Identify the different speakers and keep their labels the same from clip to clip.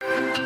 Speaker 1: Thank you.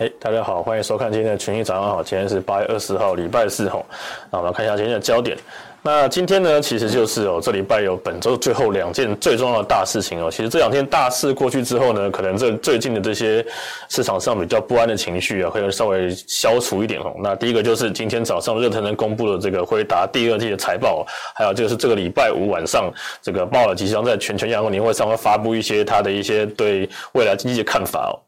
Speaker 2: 哎，大家好，欢迎收看今天的群益早安好，今天是八月二十号，礼拜四吼。那我们来看一下今天的焦点。那今天呢，其实就是哦，这礼拜有本周最后两件最重要的大事情哦。其实这两天大事过去之后呢，可能这最近的这些市场上比较不安的情绪啊，会稍微消除一点哦。那第一个就是今天早上热腾腾公布了这个辉达第二季的财报，还有就是这个礼拜五晚上，这个鲍尔即将在全球央行年会上会发布一些他的一些对未来经济的看法哦。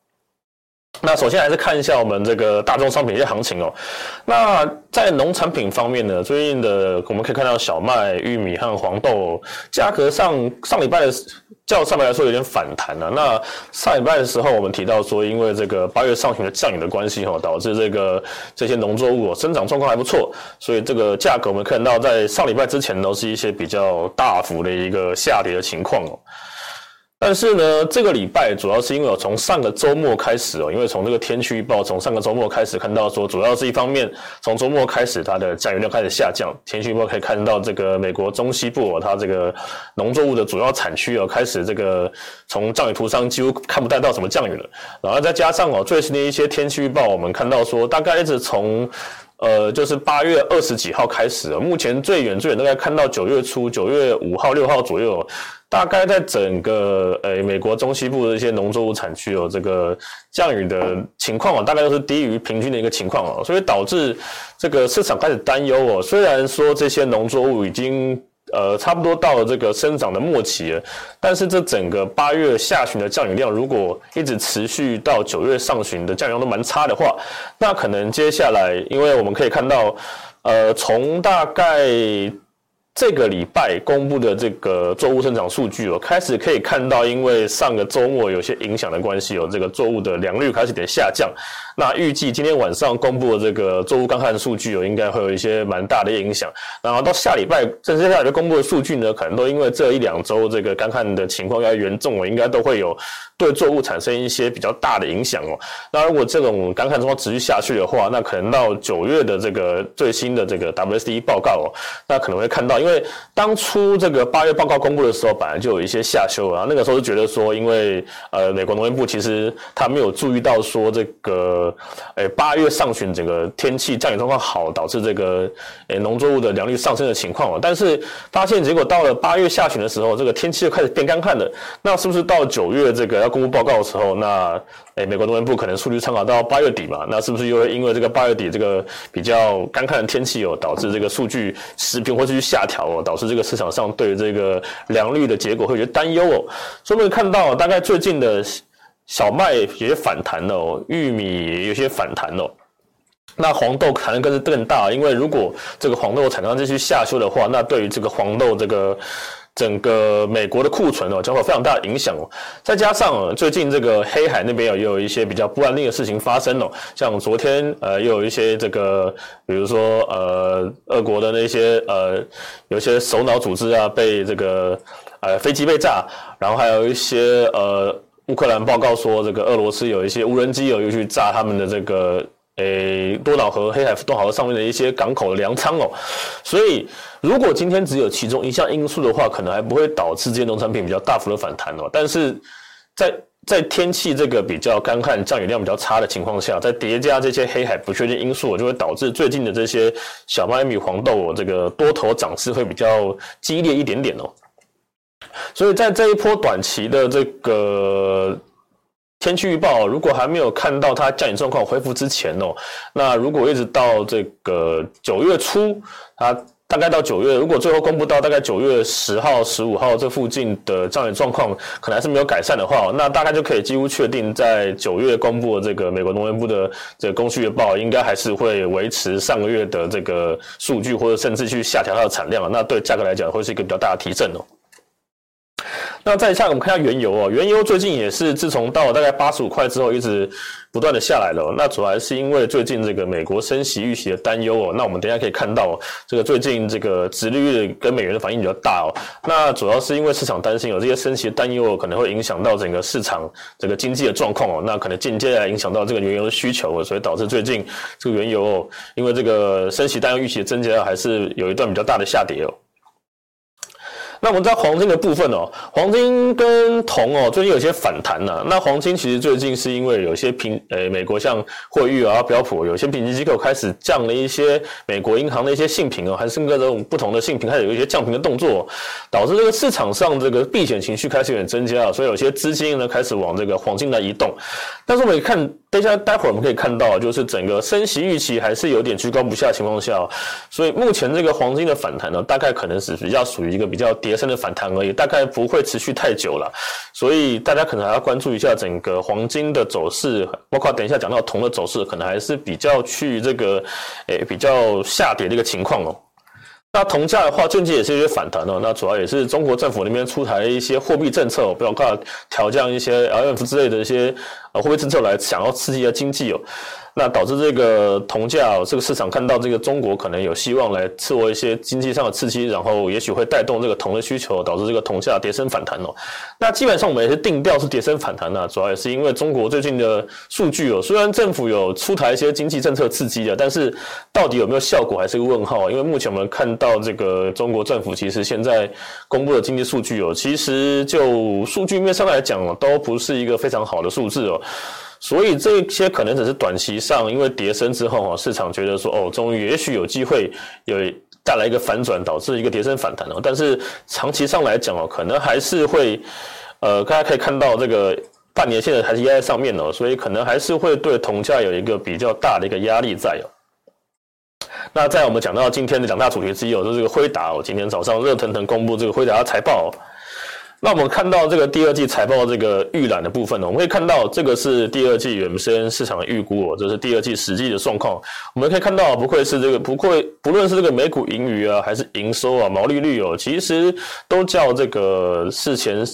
Speaker 2: 那首先还是看一下我们这个大宗商品一些行情哦。那在农产品方面呢，最近的我们可以看到小麦、玉米和黄豆价格上上礼拜的较上面来说有点反弹了。那上礼拜的时候我们提到说，因为这个八月上旬的降雨的关系哦，导致这个这些农作物生长状况还不错，所以这个价格我们看到在上礼拜之前都是一些比较大幅的一个下跌的情况哦。但是呢，这个礼拜主要是因为我从上个周末开始哦，因为从这个天气预报，从上个周末开始看到说，主要是一方面，从周末开始它的降雨量开始下降。天气预报可以看到，这个美国中西部哦，它这个农作物的主要产区哦，开始这个从降雨图上几乎看不太到什么降雨了。然后再加上哦，最新的一些天气预报，我们看到说，大概一直从呃，就是八月二十几号开始，目前最远最远大概看到九月初，九月五号、六号左右。大概在整个呃美国中西部的一些农作物产区哦这个降雨的情况哦，大概都是低于平均的一个情况哦，所以导致这个市场开始担忧哦。虽然说这些农作物已经呃差不多到了这个生长的末期了，但是这整个八月下旬的降雨量如果一直持续到九月上旬的降雨量都蛮差的话，那可能接下来，因为我们可以看到，呃，从大概。这个礼拜公布的这个作物生长数据哦，开始可以看到，因为上个周末有些影响的关系哦，这个作物的良率开始点下降。那预计今天晚上公布的这个作物干旱数据哦，应该会有一些蛮大的影响。然后到下礼拜，甚至下礼拜公布的数据呢，可能都因为这一两周这个干旱的情况要严重了，应该都会有对作物产生一些比较大的影响哦。那如果这种干旱状况持续下去的话，那可能到九月的这个最新的这个 WSD 报告哦，那可能会看到，因为当初这个八月报告公布的时候，本来就有一些下修啊。那个时候就觉得说，因为呃，美国农业部其实他没有注意到说这个。诶，八月上旬整个天气降雨状况好，导致这个诶农作物的良率上升的情况哦。但是发现结果到了八月下旬的时候，这个天气就开始变干旱了。那是不是到九月这个要公布报告的时候，那诶美国农业部可能数据参考到八月底嘛？那是不是又会因为这个八月底这个比较干旱的天气哦，导致这个数据持平或者去下调哦，导致这个市场上对这个良率的结果会有些担忧哦。所以我们看到大概最近的。小麦有些反弹哦，玉米有些反弹哦，那黄豆可能更是更大，因为如果这个黄豆产量继续下修的话，那对于这个黄豆这个整个美国的库存哦，将会有非常大的影响哦。再加上最近这个黑海那边也有一些比较不安定的事情发生哦，像昨天呃又有一些这个，比如说呃俄国的那些呃有些首脑组织啊被这个呃飞机被炸，然后还有一些呃。乌克兰报告说，这个俄罗斯有一些无人机有又去炸他们的这个诶、多瑙河、黑海多瑙河上面的一些港口的粮仓哦。所以，如果今天只有其中一项因素的话，可能还不会导致这些农产品比较大幅的反弹哦。但是在在天气这个比较干旱、降雨量比较差的情况下，再叠加这些黑海不确定因素，就会导致最近的这些小麦、米、黄豆这个多头涨势会比较激烈一点点哦。所以在这一波短期的这个天气预报，如果还没有看到它降雨状况恢复之前哦，那如果一直到这个九月初，它大概到九月，如果最后公布到大概九月十号、十五号这附近的降雨状况可能还是没有改善的话，那大概就可以几乎确定，在九月公布的这个美国农业部的这个供需预报，应该还是会维持上个月的这个数据，或者甚至去下调它的产量，那对价格来讲会是一个比较大的提振哦。那再下我们看下原油哦，原油最近也是自从到了大概八十五块之后，一直不断的下来了。那主要还是因为最近这个美国升息预期的担忧哦。那我们等下可以看到，这个最近这个殖利率跟美元的反应比较大哦。那主要是因为市场担心有这些升息的担忧可能会影响到整个市场这个经济的状况哦。那可能间接来影响到这个原油的需求，所以导致最近这个原油哦，因为这个升息担忧预期的增加，还是有一段比较大的下跌哦。那我们知道黄金的部分哦，黄金跟铜哦，最近有些反弹呐。那黄金其实最近是因为有些评，呃，美国像惠誉啊、标普有些评级机构开始降了一些美国银行的一些信评哦，还是各种不同的信评开始有一些降评的动作，导致这个市场上这个避险情绪开始有点增加，所以有些资金呢开始往这个黄金来移动。但是我们看。等一下，待会儿我们可以看到，就是整个升息预期还是有点居高不下的情况下，所以目前这个黄金的反弹呢，大概可能是比较属于一个比较跌深的反弹而已，大概不会持续太久了。所以大家可能还要关注一下整个黄金的走势，包括等一下讲到铜的走势，可能还是比较去这个诶比较下跌的一个情况哦。那铜价的话，最近也是一些反弹哦。那主要也是中国政府那边出台一些货币政策，包括调降一些 LF 之类的一些呃货币政策来想要刺激一下经济哦。那导致这个铜价，这个市场看到这个中国可能有希望来刺我一些经济上的刺激，然后也许会带动这个铜的需求，导致这个铜价跌升反弹哦。那基本上我们也是定调是跌升反弹呐，主要也是因为中国最近的数据哦，虽然政府有出台一些经济政策刺激的，但是到底有没有效果还是个问号。因为目前我们看到这个中国政府其实现在公布的经济数据哦，其实就数据面上来讲都不是一个非常好的数字哦。所以这些可能只是短期上，因为跌升之后啊，市场觉得说哦，终于也许有机会有带来一个反转，导致一个跌升反弹哦。但是长期上来讲哦，可能还是会，呃，大家可以看到这个半年线还是压在上面哦，所以可能还是会对铜价有一个比较大的一个压力在哦。那在我们讲到今天的两大主题之一哦，就是这个辉达哦，今天早上热腾腾公布这个辉达财报。那我们看到这个第二季财报这个预览的部分呢，我们可以看到这个是第二季原先市场的预估哦，这是第二季实际的状况。我们可以看到，不愧是这个，不愧不论是这个每股盈余啊，还是营收啊、毛利率哦，其实都较这个事前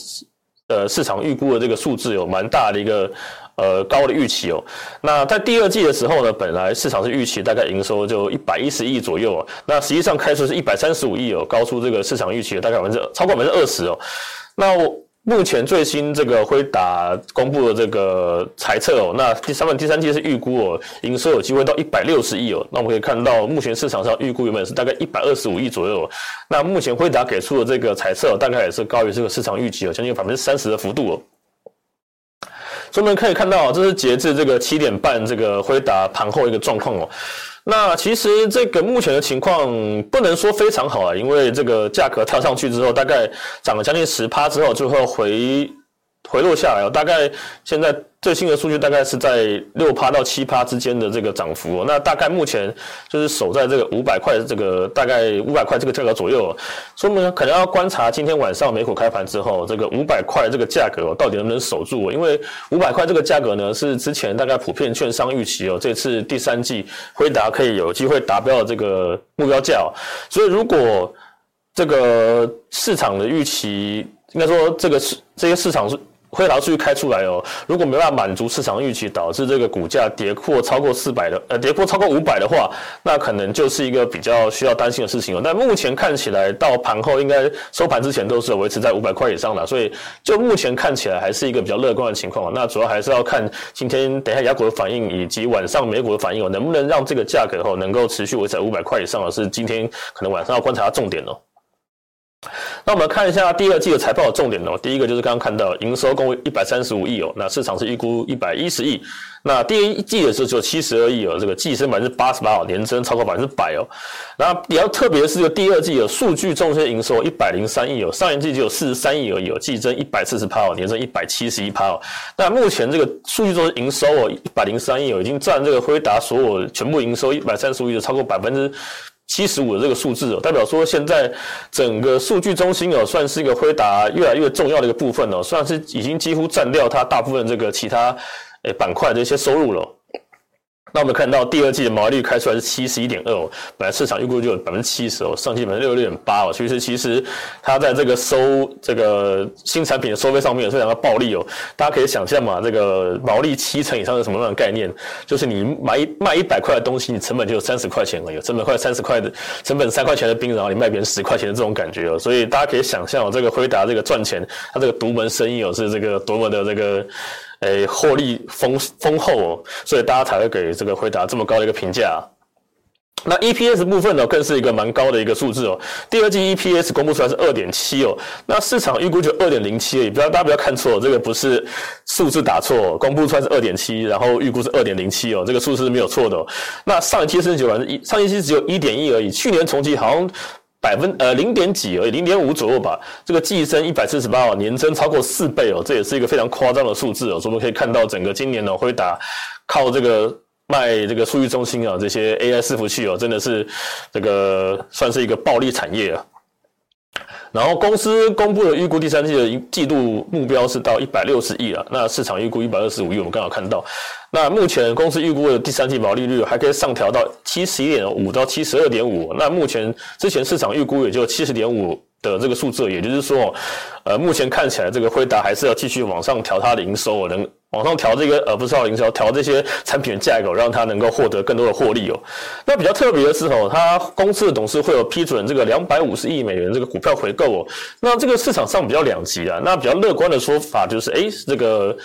Speaker 2: 呃市场预估的这个数字有蛮大的一个呃高的预期哦。那在第二季的时候呢，本来市场是预期大概营收就一百一十亿左右啊，那实际上开出是一百三十五亿哦，高出这个市场预期的大概百分之超过百分之二十哦。那我目前最新这个辉达公布的这个财测哦，那第三份第三季是预估哦，营收有机会到一百六十亿哦。那我们可以看到，目前市场上预估原本是大概一百二十五亿左右。那目前辉达给出的这个财测大概也是高于这个市场预期哦，将近百分之三十的幅度哦。所以我们可以看到，这是截至这个七点半这个辉达盘后一个状况哦。那其实这个目前的情况不能说非常好啊，因为这个价格跳上去之后，大概涨了将近十趴之后，就会回回落下来了。大概现在最新的数据大概是在六趴到七趴之间的这个涨幅。那大概目前就是守在这个五百块这个大概五百块这个价格左右，所以我们可能要观察今天晚上美股开盘之后，这个五百块这个价格到底能不能守住？因为五百块这个价格呢，是之前大概普遍券商预期哦，这次第三季辉达可以有机会达标的这个目标价哦。所以如果这个市场的预期，应该说这个市这些市场是是。辉达数据开出来哦，如果没办法满足市场预期，导致这个股价跌破超过四百的，呃，跌破超过五百的话，那可能就是一个比较需要担心的事情哦。但目前看起来，到盘后应该收盘之前都是维持在五百块以上的，所以就目前看起来还是一个比较乐观的情况。那主要还是要看今天等一下雅股的反应，以及晚上美股的反应哦，能不能让这个价格哦能够持续维持在五百块以上，是今天可能晚上要观察的重点哦。那我们看一下第二季的财报的重点哦。第一个就是刚刚看到营收共一百三十五亿哦，那市场是预估一百一十亿。那第一季的时候只有七十二亿哦，这个季增百分之八十八哦，年增超过百分之百哦。然后比较特别的是，这个第二季有数据中心营收一百零三亿哦，上一季只有四十三亿而已哦，季增一百四十趴哦，年增一百七十一趴哦。那目前这个数据中心营收哦，一百零三亿哦，已经占这个辉达所有全部营收一百三十五亿的超过百分之。七十五的这个数字哦，代表说现在整个数据中心哦，算是一个辉达越来越重要的一个部分哦，算是已经几乎占掉它大部分这个其他诶板块的一些收入了。那我们看到第二季的毛利率开出来是七十一点二哦，本来市场预估就有百分之七十哦，上季百分之六十六点八哦，其实其实它在这个收这个新产品的收费上面是非常的暴利哦。大家可以想象嘛，这个毛利七成以上是什么样的概念？就是你买一卖一百块的东西，你成本就有三十块钱了，有，成本快三十块的成本三块钱的冰，然后你卖别人十块钱的这种感觉哦。所以大家可以想象哦，这个辉达这个赚钱，它这个独门生意哦是这个多么的这个。诶，获利丰丰厚哦，所以大家才会给这个回答这么高的一个评价。那 EPS 部分呢，更是一个蛮高的一个数字哦。第二季 EPS 公布出来是二点七哦，那市场预估就二点零七而已，不要大家不要看错，这个不是数字打错，公布出来是二点七，然后预估是二点零七哦，这个数字是没有错的哦。那上一期是九万一，上一期只有一点一而已，去年同期好像。百分呃零点几而已，零点五左右吧。这个季增一百四十八哦，年增超过四倍哦，这也是一个非常夸张的数字哦。所以我们可以看到，整个今年呢，辉达靠这个卖这个数据中心啊，这些 AI 伺服器哦，真的是这个算是一个暴利产业啊。然后公司公布的预估第三季的季度目标是到一百六十亿了，那市场预估一百二十五亿，我们刚好看到。那目前公司预估的第三季毛利率还可以上调到七十一点五到七十二点五。那目前之前市场预估也就七十点五的这个数字，也就是说，呃，目前看起来这个辉达还是要继续往上调它的营收，能往上调这个呃不是调营收，调这些产品的价格，让它能够获得更多的获利哦。那比较特别的是哦，它公司的董事会有批准这个两百五十亿美元这个股票回购哦。那这个市场上比较两极啊，那比较乐观的说法就是，哎，这个。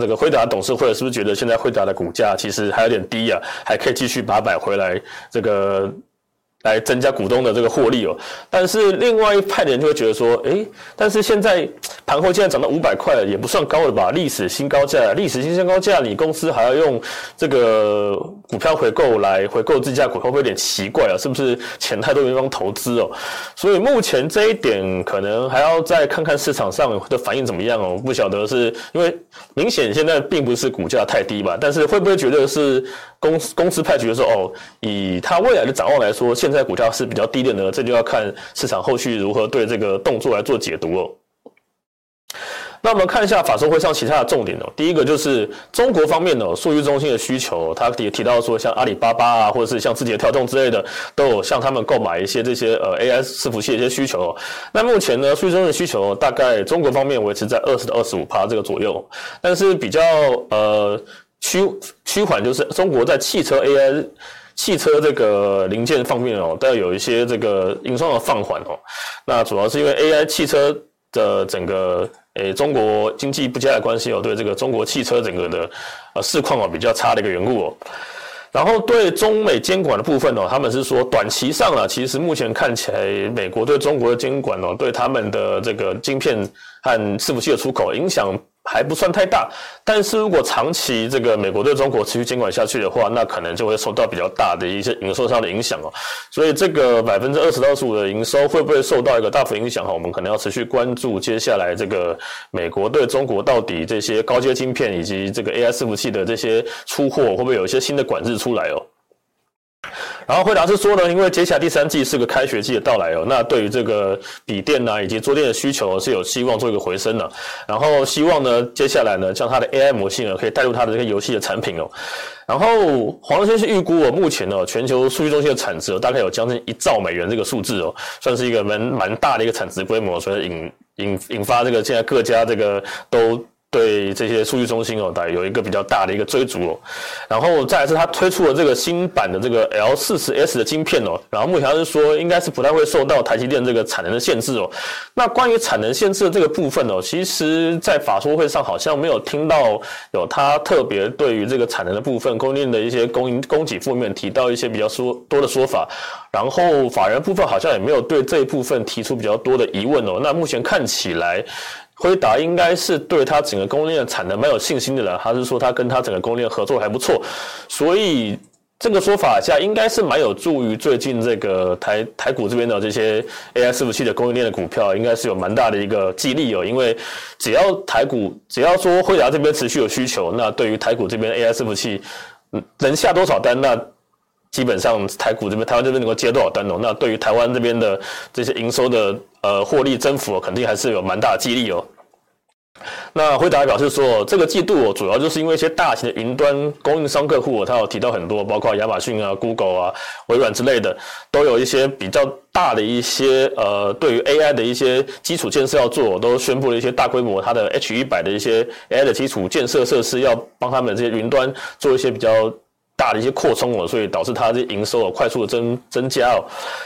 Speaker 2: 这个辉达董事会是不是觉得现在辉达的股价其实还有点低啊，还可以继续把它买回来？这个。来增加股东的这个获利哦，但是另外一派的人就会觉得说，诶，但是现在盘后现在涨到五百块了，也不算高了吧？历史新高价，历史新新高价，你公司还要用这个股票回购来回购自家股，会不会有点奇怪啊？是不是钱太多地方投资哦？所以目前这一点可能还要再看看市场上的反应怎么样哦。不晓得是因为明显现在并不是股价太低吧，但是会不会觉得是？公司公司派觉得说，哦，以他未来的展望来说，现在股价是比较低的呢，这就要看市场后续如何对这个动作来做解读哦。那我们看一下法说会上其他的重点哦。第一个就是中国方面哦，数据中心的需求，他也提到说，像阿里巴巴啊，或者是像字节跳动之类的，都有向他们购买一些这些呃 AI 伺服器的一些需求。那目前呢，数据中心的需求大概中国方面维持在二十到二十五趴这个左右，但是比较呃。趋趋缓就是中国在汽车 AI、汽车这个零件方面哦，都要有一些这个营收的放缓哦。那主要是因为 AI 汽车的整个诶中国经济不佳的关系哦，对这个中国汽车整个的呃市况哦比较差的一个缘故哦。然后对中美监管的部分哦，他们是说短期上啊，其实目前看起来美国对中国的监管哦，对他们的这个晶片和伺服器的出口影响。还不算太大，但是如果长期这个美国对中国持续监管下去的话，那可能就会受到比较大的一些营收上的影响哦。所以这个百分之二十到十五的营收会不会受到一个大幅影响哈？我们可能要持续关注接下来这个美国对中国到底这些高阶晶片以及这个 AI 伺服器的这些出货会不会有一些新的管制出来哦？然后辉达是说呢，因为接下来第三季是个开学季的到来哦，那对于这个笔电呐以及桌垫的需求是有希望做一个回升的。然后希望呢，接下来呢，将它的 AI 模型呢可以带入它的这个游戏的产品哦。然后黄仁勋是预估哦，目前呢全球数据中心的产值大概有将近一兆美元这个数字哦，算是一个蛮蛮大的一个产值规模，所以引引引发这个现在各家这个都。对这些数据中心哦，大概有一个比较大的一个追逐哦，然后再来是它推出了这个新版的这个 L 四十 S 的晶片哦，然后目前是说应该是不太会受到台积电这个产能的限制哦。那关于产能限制的这个部分哦，其实在法说会上好像没有听到有它特别对于这个产能的部分供应链的一些供应供给负面提到一些比较说多的说法，然后法人部分好像也没有对这一部分提出比较多的疑问哦。那目前看起来。辉达应该是对他整个供应链产能蛮有信心的了，还是说他跟他整个供应链合作还不错，所以这个说法下应该是蛮有助于最近这个台台股这边的这些 AI 伺服器的供应链的股票，应该是有蛮大的一个激励哦，因为只要台股只要说辉达这边持续有需求，那对于台股这边 AI 伺服器，能下多少单，那基本上台股这边台湾这边能够接多少单哦，那对于台湾这边的这些营收的。呃，获利增幅肯定还是有蛮大的激励哦。那辉达表示说，这个季度哦，主要就是因为一些大型的云端供应商客户，他有提到很多，包括亚马逊啊、Google 啊、微软之类的，都有一些比较大的一些呃，对于 AI 的一些基础建设要做，都宣布了一些大规模它的 H 一百的一些 AI 的基础建设设施，要帮他们这些云端做一些比较。大的一些扩充哦，所以导致它的营收哦快速的增增加哦。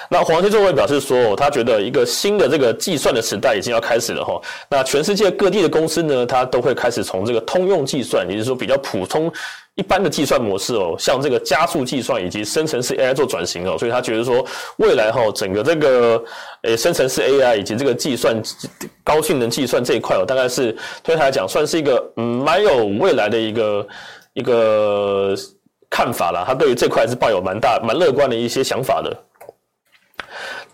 Speaker 2: 那黄天作为表示说，他觉得一个新的这个计算的时代已经要开始了哈。那全世界各地的公司呢，它都会开始从这个通用计算，也就是说比较普通一般的计算模式哦，向这个加速计算以及生成式 AI 做转型哦。所以他觉得说，未来哈整个这个诶生成式 AI 以及这个计算高性能计算这一块哦，大概是对他来讲算是一个嗯蛮有未来的一个一个。看法啦，他对于这块是抱有蛮大、蛮乐观的一些想法的。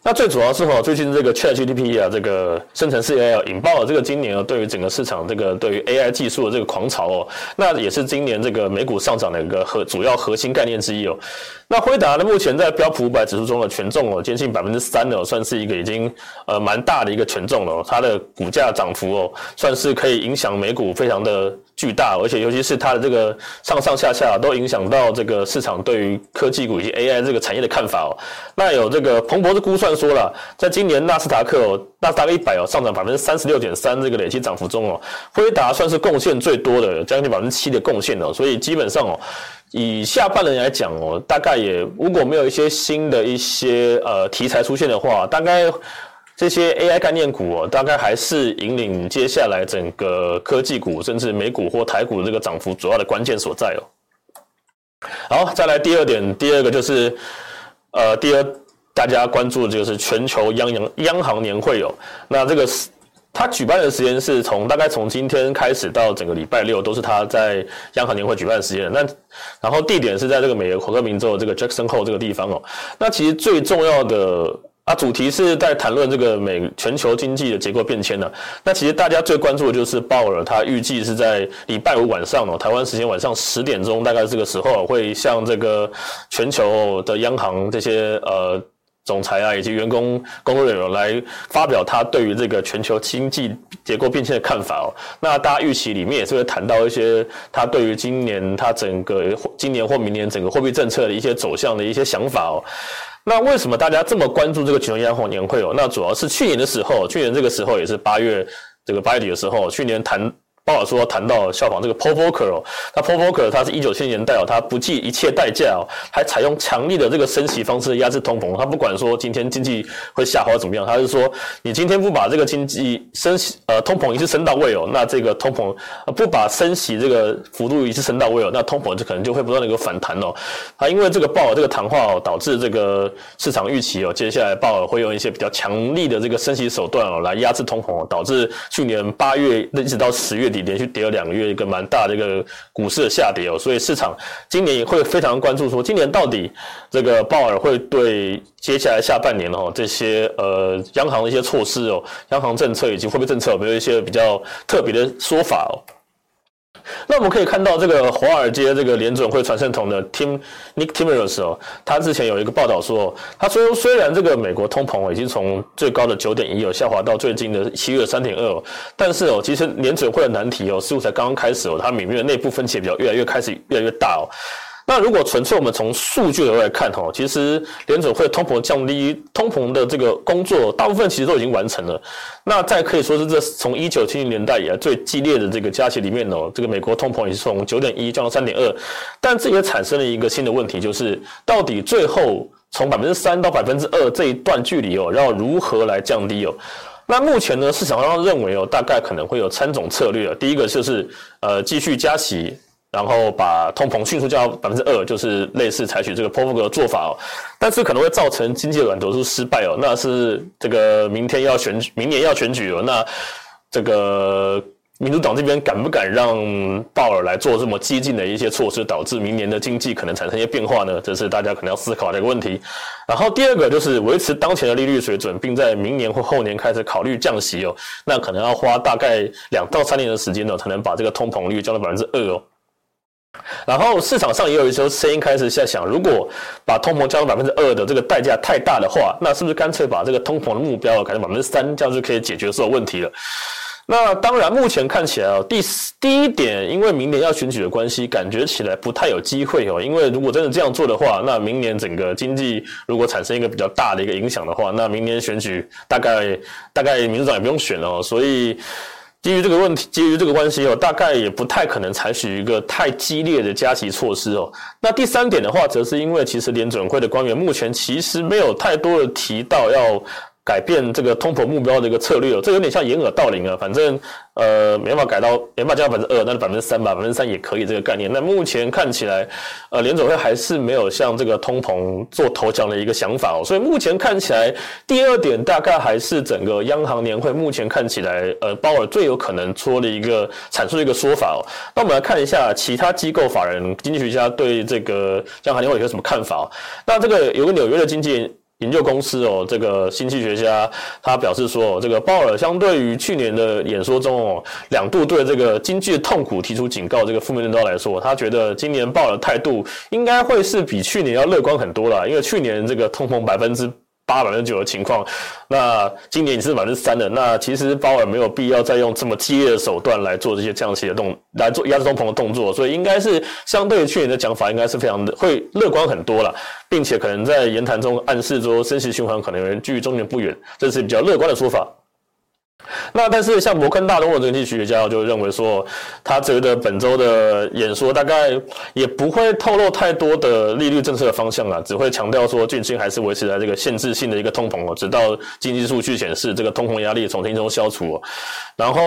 Speaker 2: 那最主要是哈，最近这个 ChatGPT 啊，这个生成式 AI 引爆了这个今年啊，对于整个市场这个对于 AI 技术的这个狂潮哦，那也是今年这个美股上涨的一个核主要核心概念之一哦。那辉达呢，目前在标普五百指数中的权重哦，接近百分之三哦，算是一个已经呃蛮大的一个权重了。它的股价涨幅哦，算是可以影响美股非常的。巨大，而且尤其是它的这个上上下下都影响到这个市场对于科技股以及 AI 这个产业的看法哦。那有这个彭博的估算说了，在今年纳斯达克哦，纳斯达克一百哦上涨百分之三十六点三这个累计涨幅中哦，辉达算是贡献最多的，将近百分之七的贡献哦。所以基本上哦，以下半年来讲哦，大概也如果没有一些新的一些呃题材出现的话，大概。这些 AI 概念股哦，大概还是引领接下来整个科技股，甚至美股或台股的这个涨幅主要的关键所在哦。好，再来第二点，第二个就是，呃，第二大家关注的就是全球央央央行年会哦。那这个是它举办的时间是从大概从今天开始到整个礼拜六，都是它在央行年会举办的时间。那然后地点是在这个美国华克明州这个 Jackson Hole 这个地方哦。那其实最重要的。啊，主题是在谈论这个美全球经济的结构变迁呢。那其实大家最关注的就是鲍尔，他预计是在礼拜五晚上哦，台湾时间晚上十点钟，大概这个时候会向这个全球的央行这些呃总裁啊以及员工工作人员来发表他对于这个全球经济结构变迁的看法哦。那大家预期里面也是会谈到一些他对于今年他整个今年或明年整个货币政策的一些走向的一些想法哦。那为什么大家这么关注这个全球央行年会哦？那主要是去年的时候，去年这个时候也是八月这个八月底的时候，去年谈。鲍尔说谈到效仿这个 Paul Volcker 哦，那 Paul Volcker 他是一九七零年代哦，他不计一切代价哦，还采用强力的这个升息方式压制通膨。他不管说今天经济会下滑怎么样，他是说你今天不把这个经济升息呃通膨一次升到位哦，那这个通膨不把升息这个幅度一次升到位哦，那通膨就可能就会不断的一个反弹哦。他因为这个鲍尔这个谈话哦，导致这个市场预期哦，接下来鲍尔会用一些比较强力的这个升息手段哦来压制通膨哦，导致去年八月一直到十月。连续跌了两个月，一个蛮大的一个股市的下跌哦，所以市场今年也会非常关注，说今年到底这个鲍尔会对接下来下半年哦这些呃央行的一些措施哦，央行政策以及货币政策有没有一些比较特别的说法哦？那我们可以看到，这个华尔街这个联准会传声筒的 Tim Nick Timmerus 哦，他之前有一个报道说，他说虽然这个美国通膨已经从最高的九点一有下滑到最近的七月三点二，但是哦，其实联准会的难题哦，似乎才刚刚开始哦，它里面的内部分歧比较越来越开始越来越大哦。那如果纯粹我们从数据来看哈，其实联准会通膨降低通膨的这个工作，大部分其实都已经完成了。那再可以说是这从一九七零年代以来最激烈的这个加息里面哦，这个美国通膨也是从九点一降到三点二，但这也产生了一个新的问题，就是到底最后从百分之三到百分之二这一段距离哦，要如何来降低哦？那目前呢，市场上认为哦，大概可能会有三种策略，第一个就是呃继续加息。然后把通膨迅速降到百分之二，就是类似采取这个 Powell 的做法哦，但是可能会造成经济软着陆失败哦，那是这个明天要选举，明年要选举哦，那这个民主党这边敢不敢让鲍尔来做这么激进的一些措施，导致明年的经济可能产生一些变化呢？这是大家可能要思考的一个问题。然后第二个就是维持当前的利率水准，并在明年或后年开始考虑降息哦，那可能要花大概两到三年的时间呢，才能把这个通膨率降到百分之二哦。然后市场上也有一些声音开始在想，如果把通膨降到百分之二的这个代价太大的话，那是不是干脆把这个通膨的目标改成百分之三，这样就可以解决所有问题了？那当然，目前看起来哦，第第一点，因为明年要选举的关系，感觉起来不太有机会哦。因为如果真的这样做的话，那明年整个经济如果产生一个比较大的一个影响的话，那明年选举大概大概民主党也不用选了哦。所以基于这个问题，基于这个关系哦，大概也不太可能采取一个太激烈的加息措施哦。那第三点的话，则是因为其实联准会的官员目前其实没有太多的提到要。改变这个通膨目标的一个策略哦，这有点像掩耳盗铃啊。反正呃，没办法改到，没办法降到百分之二，那就百分之三吧，百分之三也可以这个概念。那目前看起来，呃，联总会还是没有向这个通膨做投降的一个想法哦。所以目前看起来，第二点大概还是整个央行年会目前看起来，呃，鲍尔最有可能说的一个阐述的一个说法哦。那我们来看一下其他机构法人、经济学家对这个央行年会有什么看法哦。那这个有个纽约的经济。研究公司哦，这个经济学家他表示说，这个鲍尔相对于去年的演说中哦，两度对这个经济的痛苦提出警告，这个负面论调来说，他觉得今年鲍尔态度应该会是比去年要乐观很多了，因为去年这个通膨百分之。八百分之九的情况，那今年你是百分之三了。那其实鲍尔没有必要再用这么激烈的手段来做这些降息的动，来做压制通膨的动作，所以应该是相对于去年的讲法，应该是非常的会乐观很多了，并且可能在言谈中暗示说升息循环可能距离终点不远，这是比较乐观的说法。那但是像摩根大通的经济学家就认为说，他觉得本周的演说大概也不会透露太多的利率政策的方向啊，只会强调说，近期还是维持在这个限制性的一个通膨哦，直到经济数据显示这个通膨压力从经济中消除。然后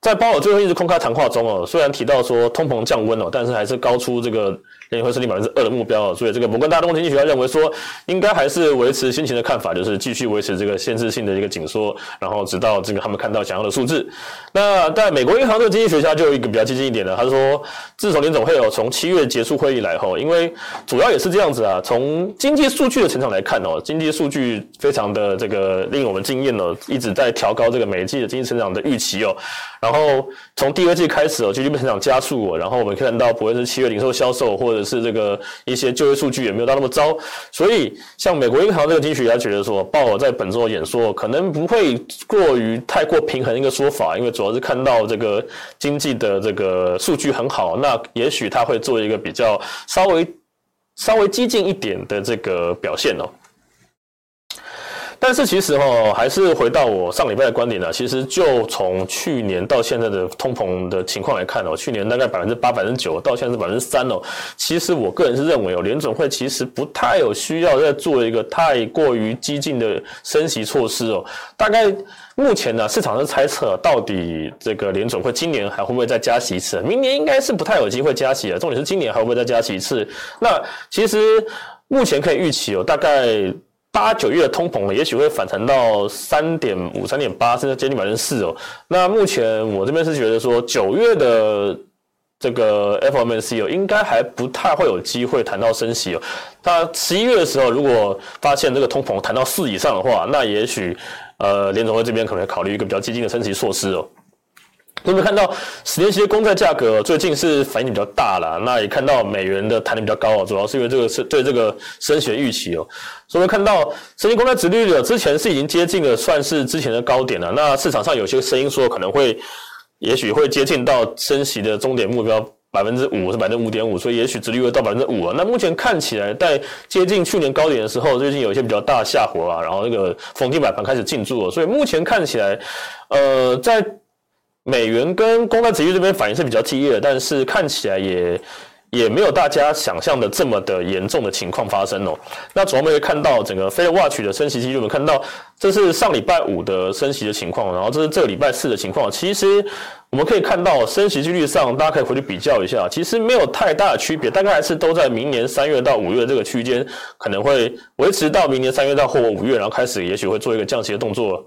Speaker 2: 在鲍尔最后一次公开谈话中哦，虽然提到说通膨降温哦，但是还是高出这个。也会设定百分之二的目标，所以这个摩根大通经济学家认为说，应该还是维持先前的看法，就是继续维持这个限制性的一个紧缩，然后直到这个他们看到想要的数字。那在美国银行这个经济学家就有一个比较激进一点的，他说，自从联总会有从七月结束会议来后，因为主要也是这样子啊，从经济数据的成长来看哦，经济数据非常的这个令我们惊艳哦，一直在调高这个每一季的经济成长的预期哦。然后从第二季开始哦，GDP 成长加速哦，然后我们看到不论是七月零售销售或者是这个一些就业数据也没有到那么糟，所以像美国银行这个经济学家觉得说，鲍尔在本周的演说可能不会过于太过平衡一个说法，因为主要是看到这个经济的这个数据很好，那也许他会做一个比较稍微稍微激进一点的这个表现哦。但是其实哈，还是回到我上礼拜的观点呢。其实就从去年到现在的通膨的情况来看哦，去年大概百分之八、百分之九，到现在是百分之三哦。其实我个人是认为哦，联准会其实不太有需要再做一个太过于激进的升息措施哦。大概目前呢，市场是猜测到底这个联准会今年还会不会再加息一次？明年应该是不太有机会加息了。重点是今年还会不会再加息一次？那其实目前可以预期哦，大概。八九月的通膨呢，也许会反弹到三点五、三点八，甚至接近百分之四哦。那目前我这边是觉得说，九月的这个 FOMC 哦，应该还不太会有机会谈到升息哦。那十一月的时候，如果发现这个通膨谈到四以上的话，那也许呃联总会这边可能考虑一个比较激进的升息措施哦。我们看到十年期的公债价格最近是反应比较大了，那也看到美元的弹力比较高哦，主要是因为这个是对这个升息预期哦。所以看到十年公债殖利率之前是已经接近了，算是之前的高点了。那市场上有些声音说可能会，也许会接近到升息的终点目标百分之五是百分之五点五，所以也许殖利率会到百分之五啊。那目前看起来在接近去年高点的时候，最近有一些比较大的下滑啊，然后那个逢低买盘开始进驻了，所以目前看起来，呃，在。美元跟公债殖利率这边反应是比较激烈的，但是看起来也也没有大家想象的这么的严重的情况发生哦。那主要我们会看到整个 Fed Watch 的升息几率，我们看到这是上礼拜五的升息的情况，然后这是这个礼拜四的情况。其实我们可以看到升息几率上，大家可以回去比较一下，其实没有太大的区别，大概还是都在明年三月到五月这个区间，可能会维持到明年三月到或五月，然后开始也许会做一个降息的动作。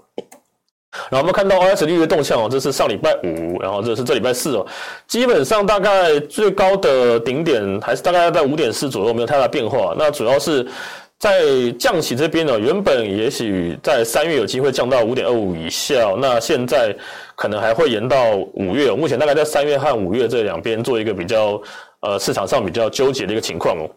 Speaker 2: 然后我们看到 OS 利率的动向哦，这是上礼拜五，然后这是这礼拜四哦，基本上大概最高的顶点还是大概在五点四左右，没有太大变化。那主要是在降息这边呢，原本也许在三月有机会降到五点二五以下，那现在可能还会延到五月。目前大概在三月和五月这两边做一个比较呃市场上比较纠结的一个情况哦。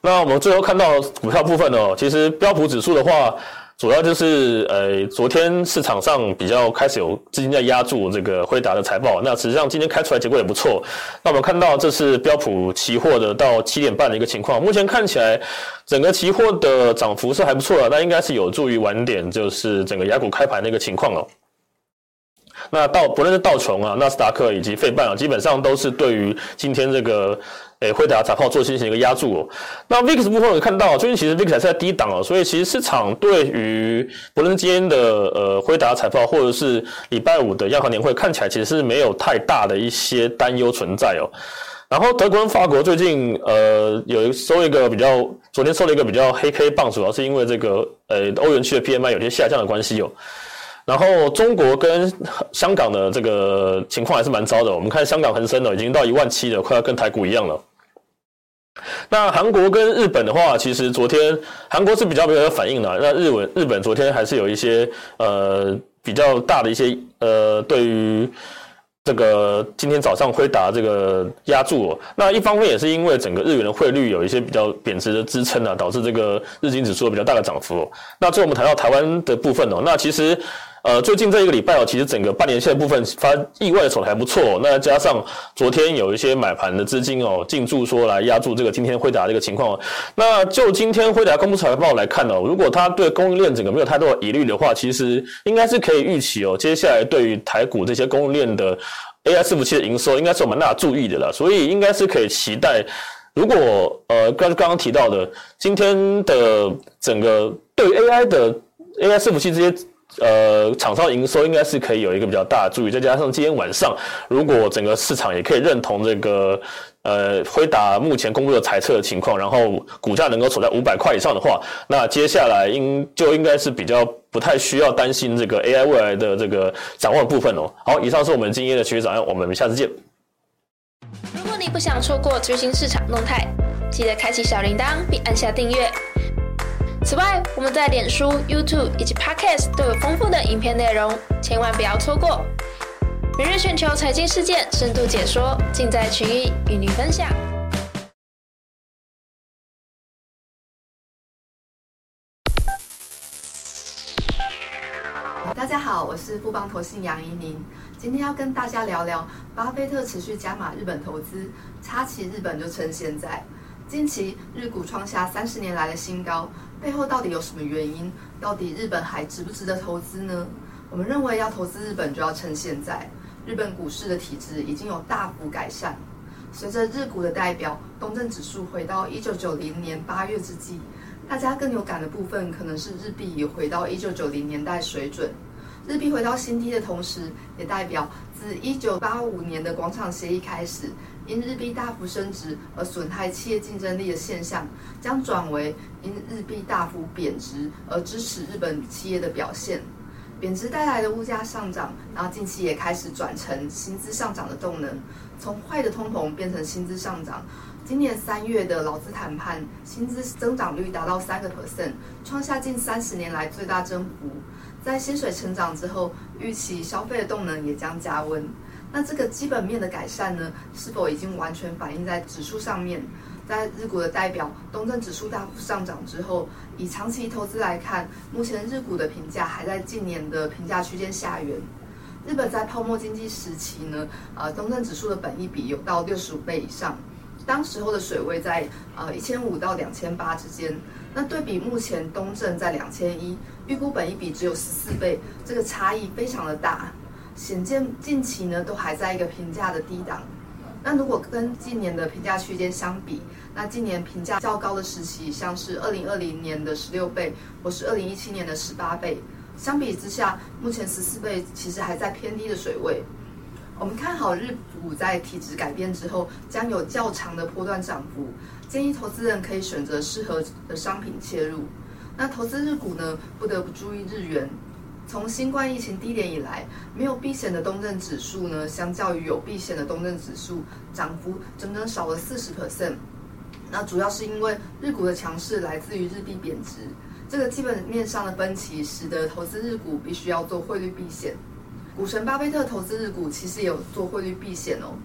Speaker 2: 那我们最后看到股票部分哦，其实标普指数的话。主要就是呃，昨天市场上比较开始有资金在压住这个辉达的财报，那实际上今天开出来结果也不错。那我们看到这是标普期货的到七点半的一个情况，目前看起来整个期货的涨幅是还不错的，那应该是有助于晚点就是整个雅股开盘的一个情况哦。那道不论是道琼啊、纳斯达克以及费半啊，基本上都是对于今天这个。诶，辉达财报做进行一个压注哦。那 VIX 部分我看到，最近其实 VIX 还是在低档哦，所以其实市场对于不论今天的呃辉达财报，或者是礼拜五的央行年会，看起来其实是没有太大的一些担忧存在哦。然后德国跟法国最近呃有收一个比较，昨天收了一个比较黑 K 棒，主要是因为这个呃欧元区的 PMI 有些下降的关系哦。然后中国跟香港的这个情况还是蛮糟的，我们看香港恒生了，已经到一万七了，快要跟台股一样了。那韩国跟日本的话，其实昨天韩国是比较没有反应的。那日本日本昨天还是有一些呃比较大的一些呃对于这个今天早上辉达这个压注哦。那一方面也是因为整个日元的汇率有一些比较贬值的支撑啊，导致这个日经指数比较大的涨幅。那最后我们谈到台湾的部分哦，那其实。呃，最近这一个礼拜哦，其实整个半年线的部分发意外的走的还不错。那加上昨天有一些买盘的资金哦进驻，说来压住这个今天辉达这个情况。那就今天辉达公布财报来看哦，如果他对供应链整个没有太多的疑虑的话，其实应该是可以预期哦，接下来对于台股这些供应链的 AI 伺服器的营收，应该是我们蛮大注意的了。所以应该是可以期待，如果呃刚刚提到的今天的整个对于 AI 的 AI 伺服器这些。呃，厂商营收应该是可以有一个比较大的注意，再加上今天晚上，如果整个市场也可以认同这个呃辉达目前公布的财测的情况，然后股价能够守在五百块以上的话，那接下来应就应该是比较不太需要担心这个 AI 未来的这个展望部分哦。好，以上是我们今天的群益早安，我们下次见。
Speaker 3: 如果你不想错过最新市场动态，记得开启小铃铛并按下订阅。此外，我们在脸书、YouTube 以及 Podcast 都有丰富的影片内容，千万不要错过。每日全球财经事件深度解说，尽在群益与您分享。
Speaker 4: 大家好，我是富邦投信杨怡宁，今天要跟大家聊聊巴菲特持续加码日本投资，插旗日本就趁现在。近期日股创下三十年来的新高。背后到底有什么原因？到底日本还值不值得投资呢？我们认为要投资日本就要趁现在。日本股市的体质已经有大幅改善。随着日股的代表东证指数回到一九九零年八月之际，大家更有感的部分可能是日币也回到一九九零年代水准。日币回到新低的同时，也代表自一九八五年的广场协议开始。因日币大幅升值而损害企业竞争力的现象，将转为因日币大幅贬值而支持日本企业的表现。贬值带来的物价上涨，然后近期也开始转成薪资上涨的动能，从坏的通膨变成薪资上涨。今年三月的劳资谈判，薪资增长率达到三个 percent，创下近三十年来最大增幅。在薪水成长之后，预期消费的动能也将加温。那这个基本面的改善呢，是否已经完全反映在指数上面？在日股的代表东证指数大幅上涨之后，以长期投资来看，目前日股的评价还在近年的评价区间下缘。日本在泡沫经济时期呢，呃，东证指数的本益比有到六十五倍以上，当时候的水位在呃一千五到两千八之间。那对比目前东证在两千一，预估本益比只有十四倍，这个差异非常的大。显见近期呢都还在一个评价的低档，那如果跟近年的评价区间相比，那今年评价较高的时期，像是二零二零年的十六倍，或是二零一七年的十八倍，相比之下，目前十四倍其实还在偏低的水位。我们看好日股在体质改变之后，将有较长的波段涨幅，建议投资人可以选择适合的商品切入。那投资日股呢，不得不注意日元。从新冠疫情低点以来，没有避险的东证指数呢，相较于有避险的东证指数，涨幅整整少了四十 percent。那主要是因为日股的强势来自于日币贬值，这个基本面上的分歧，使得投资日股必须要做汇率避险。股神巴菲特投资日股其实也有做汇率避险哦，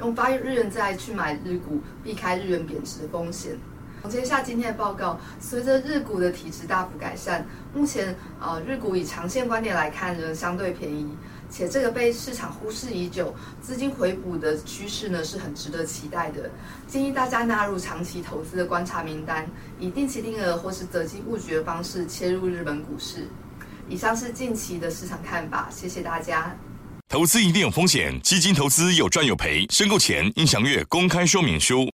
Speaker 4: 用发日元债去买日股，避开日元贬值的风险。总结一下今天的报告，随着日股的体质大幅改善，目前呃日股以长线观点来看仍相对便宜。且这个被市场忽视已久、资金回补的趋势呢，是很值得期待的。建议大家纳入长期投资的观察名单，以定期定额或是择机布局的方式切入日本股市。以上是近期的市场看法，谢谢大家。
Speaker 5: 投资一定有风险，基金投资有赚有赔，申购前应详阅公开说明书。